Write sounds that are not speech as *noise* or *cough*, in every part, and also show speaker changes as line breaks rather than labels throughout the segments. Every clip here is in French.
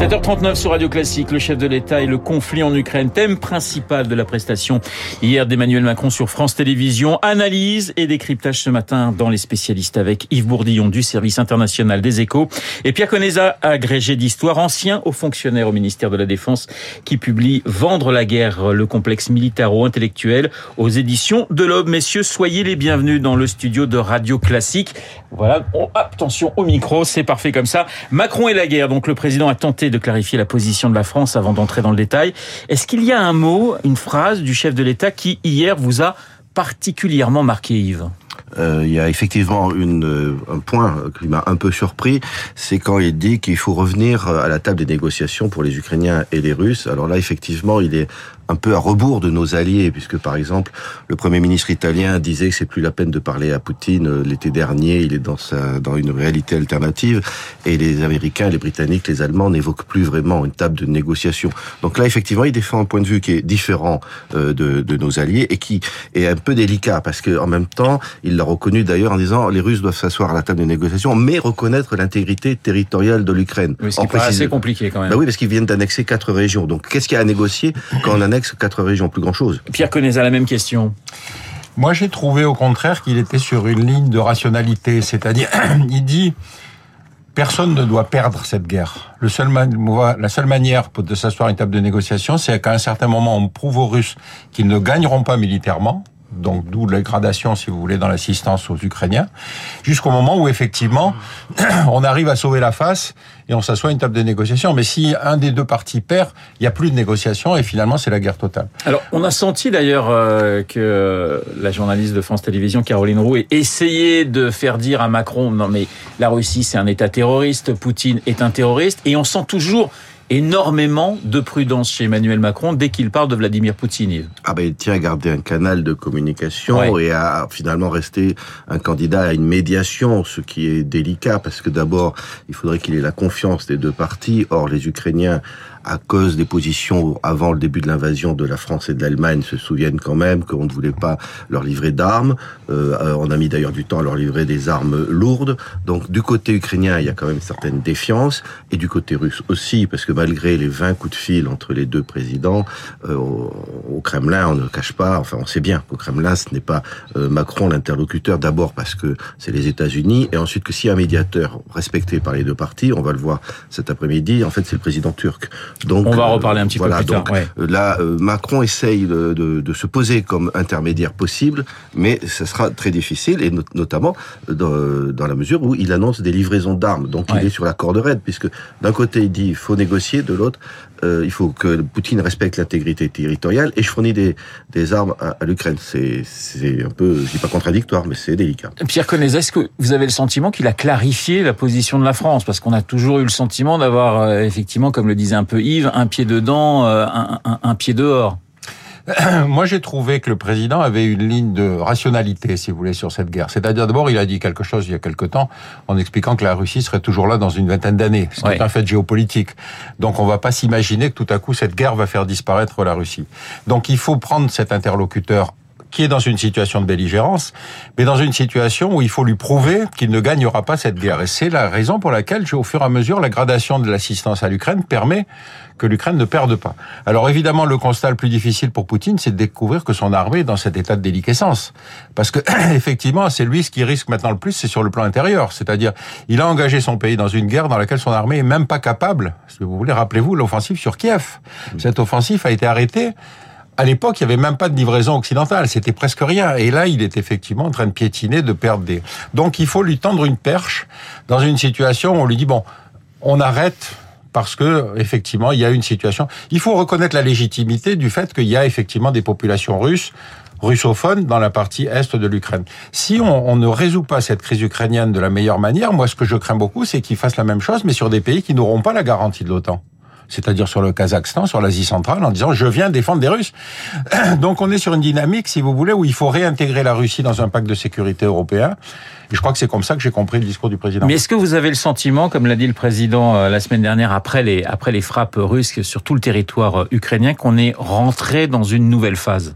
7h39 sur Radio Classique, le chef de l'État et le conflit en Ukraine, thème principal de la prestation hier d'Emmanuel Macron sur France Télévisions. Analyse et décryptage ce matin dans les spécialistes avec Yves Bourdillon du service international des échos et Pierre Conesa, agrégé d'histoire, ancien haut fonctionnaire au ministère de la Défense, qui publie Vendre la guerre, le complexe militaro-intellectuel aux éditions de l'Aube. Messieurs, soyez les bienvenus dans le studio de Radio Classique. Voilà, oh, attention au micro, c'est parfait comme ça. Macron et la guerre, donc le président a tenté de clarifier la position de la France avant d'entrer dans le détail. Est-ce qu'il y a un mot, une phrase du chef de l'État qui hier vous a particulièrement marqué, Yves?
Euh, il y a effectivement euh, un point qui m'a un peu surpris, c'est quand il dit qu'il faut revenir à la table des négociations pour les Ukrainiens et les Russes. Alors là, effectivement, il est un peu à rebours de nos alliés, puisque par exemple, le Premier ministre italien disait que c'est plus la peine de parler à Poutine euh, l'été dernier, il est dans, une réalité alternative, et les Américains, les Britanniques, les Allemands n'évoquent plus vraiment une table de négociation. Donc là, effectivement, il défend un point de vue qui est différent euh, de, nos alliés et qui est un peu délicat, parce que même temps, il l'a reconnu d'ailleurs en disant les Russes doivent s'asseoir à la table de négociation, mais reconnaître l'intégrité territoriale de l'Ukraine.
Oui, c'est assez compliqué quand même.
Bah oui, parce qu'ils viennent d'annexer quatre régions. Donc qu'est-ce qu'il y a à négocier quand on annexe quatre régions, plus grand-chose?
Pierre à la même question.
Moi, j'ai trouvé au contraire qu'il était sur une ligne de rationalité, c'est-à-dire, *clears throat* il dit, personne ne doit perdre cette guerre. Le seul la seule manière de s'asseoir à une table de négociation, c'est qu'à un certain moment, on prouve aux Russes qu'ils ne gagneront pas militairement, donc d'où la gradation, si vous voulez, dans l'assistance aux Ukrainiens, jusqu'au moment où effectivement *clears throat* on arrive à sauver la face et on s'assoit à une table de négociation. Mais si un des deux parties perd, il n'y a plus de négociation et finalement c'est la guerre totale.
Alors on a senti d'ailleurs euh, que la journaliste de France Télévisions, Caroline Roux, ait essayé de faire dire à Macron non mais la Russie c'est un État terroriste, Poutine est un terroriste, et on sent toujours énormément de prudence chez Emmanuel Macron dès qu'il parle de Vladimir Poutine.
Ah ben il tient à garder un canal de communication et à finalement rester un candidat à une médiation, ce qui est délicat parce que d'abord il faudrait qu'il ait la confiance des deux parties. Or les Ukrainiens à cause des positions avant le début de l'invasion de la France et de l'Allemagne, se souviennent quand même qu'on ne voulait pas leur livrer d'armes. Euh, on a mis d'ailleurs du temps à leur livrer des armes lourdes. Donc du côté ukrainien, il y a quand même certaine défiance, et du côté russe aussi, parce que malgré les 20 coups de fil entre les deux présidents, euh, au, Kremlin, on ne cache pas, enfin on sait bien qu'au Kremlin, ce n'est pas euh, Macron l'interlocuteur, d'abord parce que c'est les États-Unis, et ensuite que a un médiateur respecté par les deux parties, on va le voir cet après-midi, en fait c'est le président turc.
Donc, on va euh, reparler un petit peu plus tard.
Donc, Là, euh, Macron essaye de, de, de, se poser comme intermédiaire possible, mais ce sera très difficile, et notamment dans, dans, la mesure où il annonce des livraisons d'armes. Donc il est sur la corde raide, puisque d'un côté il dit il faut négocier, de l'autre euh, il faut que Poutine respecte l'intégrité territoriale et je fournis des, des armes à, à l'Ukraine. C'est un peu, je dis pas contradictoire, mais c'est délicat.
Pierre Connais, est-ce que vous avez le sentiment qu'il a clarifié la position de la France? Parce qu'on a toujours eu le sentiment d'avoir, euh, effectivement, comme le disait un peu Yves, un pied dedans, euh, un, un, un pied dehors. *clears throat*
Moi, j'ai trouvé que le président avait une ligne de rationalité, si vous voulez, sur cette guerre. C'est-à-dire, d'abord, il a dit quelque chose il y a quelque temps en expliquant que la Russie serait toujours là dans une vingtaine d'années, ce qui est un fait géopolitique. Donc, on va pas s'imaginer que tout à coup, cette guerre va faire disparaître la Russie. Donc, il faut prendre cet interlocuteur qui est dans une situation de belligérance, mais dans une situation où il faut lui prouver qu'il ne gagnera pas cette guerre. Et c'est la raison pour laquelle, au fur et à mesure, la gradation de l'assistance à l'Ukraine permet que l'Ukraine ne perde pas. Alors évidemment, le constat le plus difficile pour Poutine, c'est de découvrir que son armée est dans cet état de déliquescence. Parce que, *clears throat* effectivement, c'est lui ce qui risque maintenant le plus, c'est sur le plan intérieur. C'est-à-dire, il a engagé son pays dans une guerre dans laquelle son armée est même pas capable, si vous voulez, rappelez-vous l'offensive sur Kiev. Cette offensive a été arrêtée à l'époque, il n'y avait même pas de livraison occidentale, c'était presque rien. Et là, il est effectivement en train de piétiner, de perdre des... Donc il faut lui tendre une perche dans une situation où on lui dit, bon, on arrête parce que effectivement, il y a une situation. Il faut reconnaître la légitimité du fait qu'il y a effectivement des populations russes russophones dans la partie est de l'Ukraine. Si on, on, ne résout pas cette crise ukrainienne de la meilleure manière, moi ce que je crains beaucoup, c'est qu'ils fassent la même chose, mais sur des pays qui n'auront pas la garantie de l'OTAN c'est-à-dire sur le Kazakhstan, sur l'Asie centrale, en disant je viens défendre des Russes. *clears throat* Donc on est sur une dynamique, si vous voulez, où il faut réintégrer la Russie dans un pacte de sécurité européen. Et je crois que c'est comme ça que j'ai compris le discours du président.
Mais est-ce que vous avez le sentiment, comme l'a dit le président euh, la semaine dernière, après les, après les frappes russes sur tout le territoire euh, ukrainien, qu'on est rentré dans une nouvelle phase?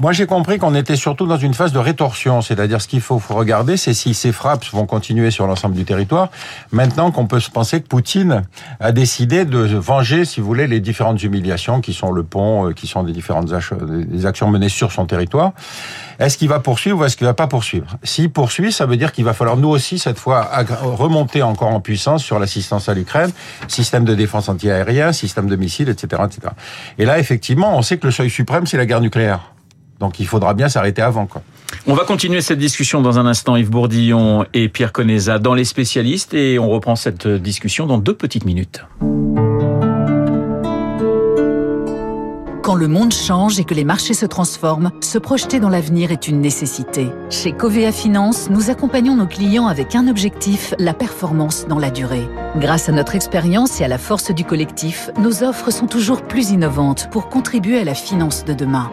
Moi, j'ai compris qu'on était surtout dans une phase de rétorsion, c'est-à-dire ce qu'il faut regarder, c'est si ces frappes vont continuer sur l'ensemble du territoire. Maintenant qu'on peut se penser que Poutine a décidé de venger, si vous voulez, les différentes humiliations qui sont le pont, euh, qui sont des différentes des actions menées sur son territoire. Est-ce qu'il va poursuivre ou est-ce qu'il va pas poursuivre? S'il poursuit, ça veut dire qu'il va falloir nous aussi cette fois remonter encore en puissance sur l'assistance à l'Ukraine, système de défense antiaérien, système de missiles, etc., etc. Et là, effectivement, on sait que le seuil suprême, c'est la guerre nucléaire. Donc il faudra bien s'arrêter avant. Quoi.
On va continuer cette discussion dans un instant, Yves Bourdillon et Pierre Conesa dans les spécialistes, et on reprend cette discussion dans deux petites minutes.
Quand le monde change et que les marchés se transforment, se projeter dans l'avenir est une nécessité. Chez Covea Finance, nous accompagnons nos clients avec un objectif, la performance dans la durée. Grâce à notre expérience et à la force du collectif, nos offres sont toujours plus innovantes pour contribuer à la finance de demain.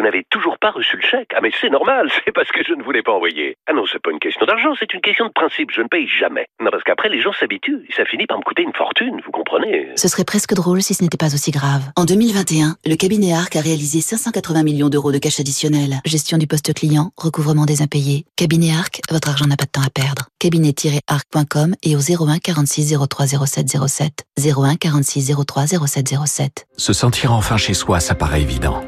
Vous n'avez toujours pas reçu le chèque Ah mais c'est normal, *laughs* c'est parce que je ne voulais pas envoyer. Ah non, c'est pas une question d'argent, c'est une question de principe, je ne paye jamais. Non, parce qu'après les gens s'habituent, et ça finit par me coûter une fortune, vous comprenez
Ce serait presque drôle si ce n'était pas aussi grave. En 2021, le cabinet Arc a réalisé 580 millions d'euros de cash additionnel. Gestion du poste client, recouvrement des impayés. Cabinet Arc, votre argent n'a pas de temps à perdre. Cabinet-arc.com et au 01 46 03 07 07. 01 46 03 07 07.
Se sentir enfin chez soi, ça paraît évident.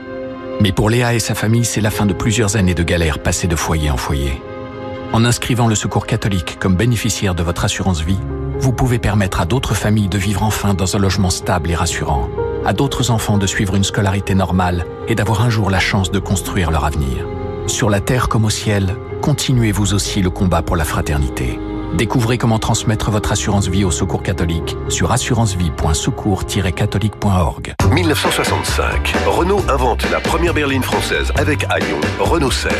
Mais pour Léa et sa famille, c'est la fin de plusieurs années de galère passées de foyer en foyer. En inscrivant le Secours catholique comme bénéficiaire de votre assurance vie, vous pouvez permettre à d'autres familles de vivre enfin dans un logement stable et rassurant, à d'autres enfants de suivre une scolarité normale et d'avoir un jour la chance de construire leur avenir. Sur la terre comme au ciel, continuez vous aussi le combat pour la fraternité. Découvrez comment transmettre votre assurance vie au Secours catholique sur assurancevie.secours-catholique.org.
1965, Renault invente la première berline française avec Agnon, Renault 16.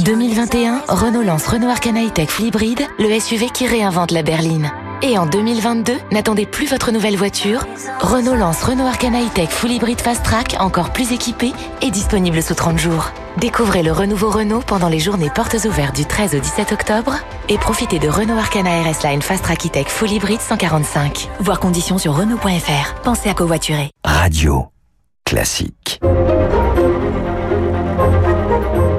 2021, Renault lance Renault Arcana E-Tech Full Hybrid, le SUV qui réinvente la berline. Et en 2022, n'attendez plus votre nouvelle voiture. Renault lance Renault Arcana E-Tech Full Hybrid Fast Track, encore plus équipé et disponible sous 30 jours. Découvrez le renouveau Renault pendant les journées portes ouvertes du 13 au 17 octobre et profitez de Renault Arcana RS Line Fast Track E-Tech Full Hybrid 145. Voir conditions sur Renault.fr. Pensez à covoiturer.
Radio classique.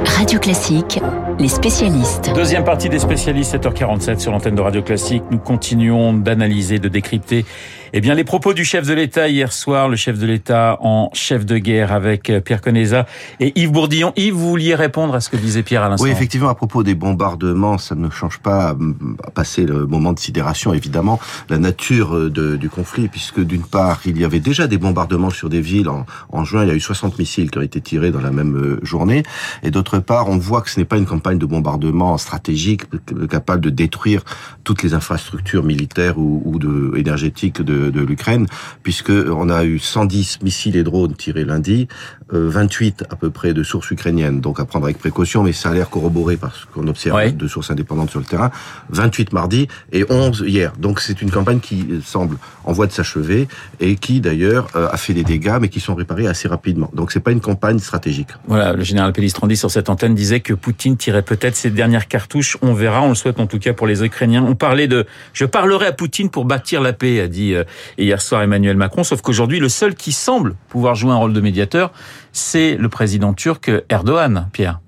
Radio Classique, les spécialistes.
Deuxième partie des spécialistes, 7h47 sur l'antenne de Radio Classique. Nous continuons d'analyser, de décrypter eh bien, les propos du chef de l'État hier soir, le chef de l'État en chef de guerre avec euh, Pierre Conesa et Yves Bourdillon. Yves, vous vouliez répondre à ce que disait Pierre à l'instant
Oui, effectivement, à propos des bombardements, ça ne change pas, à passer le moment de sidération, évidemment, la nature euh, de, du conflit, puisque d'une part, il y avait déjà des bombardements sur des villes en, en juin, il y a eu 60 missiles qui ont été tirés dans la même euh, journée, et d'autre part, on voit que ce n'est pas une campagne de bombardement stratégique capable de détruire toutes les infrastructures militaires ou, ou de, énergétiques de de, l'Ukraine, puisque on a eu 110 missiles et drones tirés lundi, 28 euh, à peu près de sources ukrainiennes, donc à prendre avec précaution, mais ça a l'air corroboré parce qu'on observe de sources indépendantes sur le terrain. 28 mardi et 11 hier. Donc c'est une campagne qui semble en voie de s'achever et qui d'ailleurs euh, a fait des dégâts, mais qui sont réparés assez rapidement. Donc c'est pas une campagne stratégique.
Voilà, le général Pellistrandi sur cette antenne disait que Poutine tirait peut-être ses dernières cartouches. On verra, on le souhaite en tout cas pour les Ukrainiens. On parlait de, je parlerai à Poutine pour bâtir la paix, a dit euh, hier soir Emmanuel Macron. Sauf qu'aujourd'hui, le seul qui semble pouvoir jouer un rôle de médiateur, c'est le président turc Erdogan, Pierre.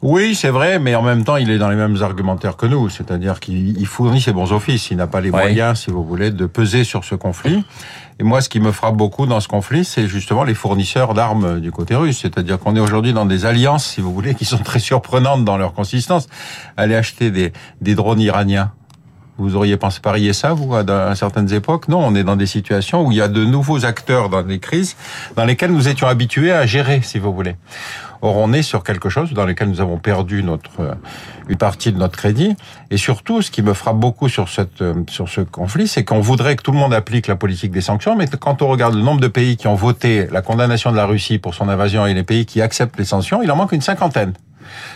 Oui, c'est vrai, mais en même temps, il est dans les mêmes argumentaires que nous, c'est-à-dire qu'il fournit ses bons offices, il n'a pas les moyens, si vous voulez, de peser sur ce conflit. Et moi, ce qui me frappe beaucoup dans ce conflit, c'est justement les fournisseurs d'armes du côté russe, c'est-à-dire qu'on est aujourd'hui dans des alliances, si vous voulez, qui sont très surprenantes dans leur consistance. Aller acheter des, des drones iraniens vous auriez pensé parier ça, vous, à, certaines époques? Non, on est dans des situations où il y a de nouveaux acteurs dans des crises dans lesquelles nous étions habitués à gérer, si vous voulez. Or, on est sur quelque chose dans lequel nous avons perdu notre euh, une partie de notre crédit. Et surtout, ce qui me frappe beaucoup sur cette euh, sur ce conflit, c'est qu'on voudrait que tout le monde applique la politique des sanctions, mais quand on regarde le nombre de pays qui ont voté la condamnation de la Russie pour son invasion et les pays qui acceptent les sanctions, il en manque une cinquantaine.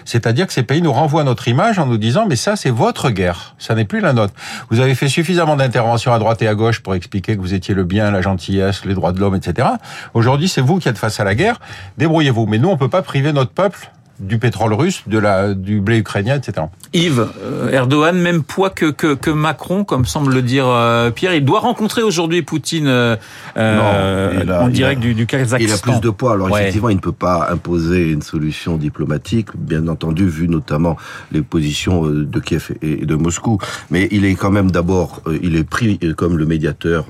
C'est-à-dire que ces pays nous renvoient notre image en nous disant mais ça c'est votre guerre, ça n'est plus la nôtre. Vous avez fait suffisamment d'interventions à droite et à gauche pour expliquer que vous étiez le bien, la gentillesse, les droits de l'homme, etc. Aujourd'hui c'est vous qui êtes face à la guerre, débrouillez-vous. Mais nous on peut pas priver notre peuple du pétrole russe, de la, du blé ukrainien, etc.
Yves, euh, Erdogan, même poids que, que, que, Macron, comme semble le dire euh, Pierre, il doit rencontrer aujourd'hui Poutine euh, non, en direct du, du Kazakhstan.
Il a plus de poids, alors effectivement, il ne peut pas imposer une solution diplomatique, bien entendu, vu notamment les positions de Kiev et de Moscou. Mais il est quand même d'abord, il est pris comme le médiateur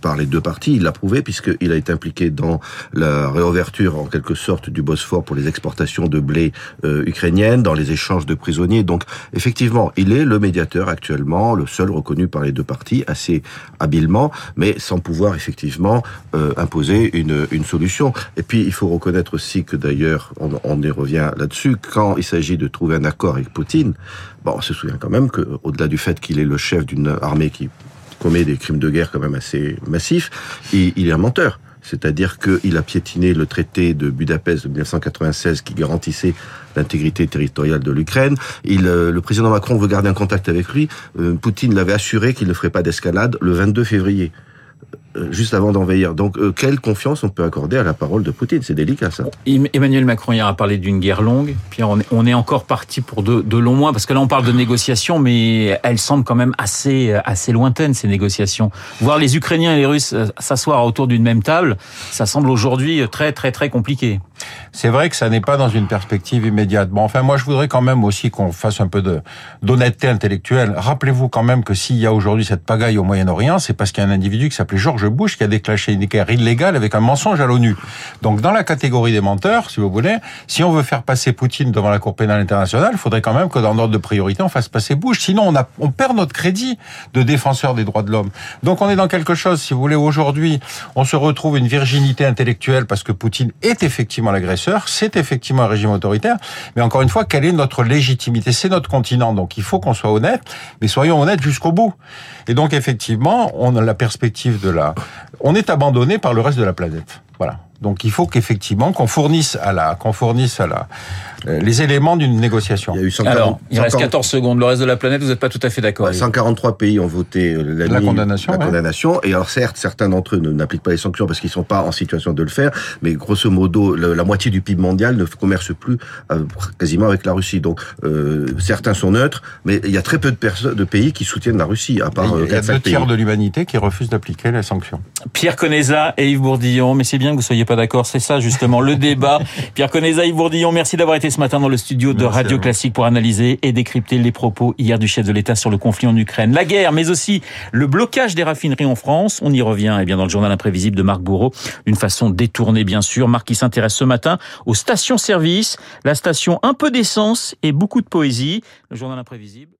par les deux parties, il l'a prouvé, puisqu'il a été impliqué dans la réouverture, en quelque sorte, du Bosphore pour les exportations de blé euh, ukrainienne, dans les échanges de prisonniers. Donc, effectivement, il est le médiateur actuellement, le seul reconnu par les deux parties, assez habilement, mais sans pouvoir effectivement euh, imposer une, solution. Et puis, il faut reconnaître aussi que d'ailleurs, on, y revient là-dessus, quand il s'agit de trouver un accord avec Poutine, bon, on se souvient quand même que, au-delà du fait qu'il est le chef d'une armée qui commet des crimes de guerre quand même assez massifs, il est un menteur. C'est-à-dire qu'il a piétiné le traité de Budapest de 1996 qui garantissait l'intégrité territoriale de l'Ukraine. Il, euh, le président Macron veut garder un contact avec lui. Euh, Poutine l'avait assuré qu'il ne ferait pas d'escalade le 22 février. Euh, juste avant d'envahir. Donc, euh, quelle confiance on peut accorder à la parole de Poutine? C'est délicat, ça.
Emmanuel Macron hier a parlé d'une guerre longue. Pierre, on est, encore parti pour de, longs mois, parce que là, on parle de négociations, mais elles semblent quand même assez, assez lointaines, ces négociations. Voir les Ukrainiens et les Russes euh, s'asseoir autour d'une même table, ça semble aujourd'hui très, très, très compliqué.
C'est vrai que ça n'est pas dans une perspective immédiate. Bon, enfin, moi, je voudrais quand même aussi qu'on fasse un peu de d'honnêteté intellectuelle. Rappelez-vous quand même que s'il y a aujourd'hui cette pagaille au Moyen-Orient, c'est parce qu'il y a un individu qui s'appelait George Bush qui a déclenché une guerre illégale avec un mensonge à l'ONU. Donc, dans la catégorie des menteurs, si vous voulez, si on veut faire passer Poutine devant la Cour pénale internationale, il faudrait quand même que dans l'ordre de priorité, on fasse passer Bush. Sinon, on, a, on perd notre crédit de défenseur des droits de l'homme. Donc, on est dans quelque chose, si vous voulez, aujourd'hui, on se retrouve une virginité intellectuelle parce que Poutine est effectivement l'agresseur, c'est effectivement un régime autoritaire, mais encore une fois, quelle est notre légitimité? C'est notre continent, donc il faut qu'on soit honnête, mais soyons honnêtes jusqu'au bout. Et donc, effectivement, on a la perspective de la... On est abandonné par le reste de la planète. Voilà. Donc il faut qu'effectivement qu'on fournisse à la qu'on fournisse à la euh, les éléments d'une négociation.
Il y a eu 140, Alors, il reste 14 secondes. Le reste de la planète, vous n'êtes pas tout à fait d'accord.
143 pays ont voté euh, la,
la condamnation.
La condamnation. Et alors certes, certains d'entre eux n'appliquent pas les sanctions parce qu'ils sont pas en situation de le faire. Mais grosso modo, la moitié du PIB mondial ne commerce plus euh, quasiment avec la Russie. Donc euh, certains sont neutres, mais il y a très peu de personnes, de pays qui soutiennent la Russie, à part.
Il y a deux tiers de l'humanité qui refusent d'appliquer les sanctions.
Pierre Conesa et Yves Bourdillon, mais c'est bien que vous soyez pas d'accord. C'est ça justement le débat. *laughs* Pierre Conesa, Yves Bourdillon, merci d'avoir été ce matin dans le studio de Radio Classique pour analyser et décrypter les propos hier du chef de l'État sur le conflit en Ukraine. La guerre, mais aussi le blocage des raffineries en France. On y revient eh bien dans le journal imprévisible de Marc Bourreau, d'une façon détournée bien sûr. Marc qui s'intéresse ce matin aux stations-service, la station un peu d'essence et beaucoup de poésie. Le journal imprévisible.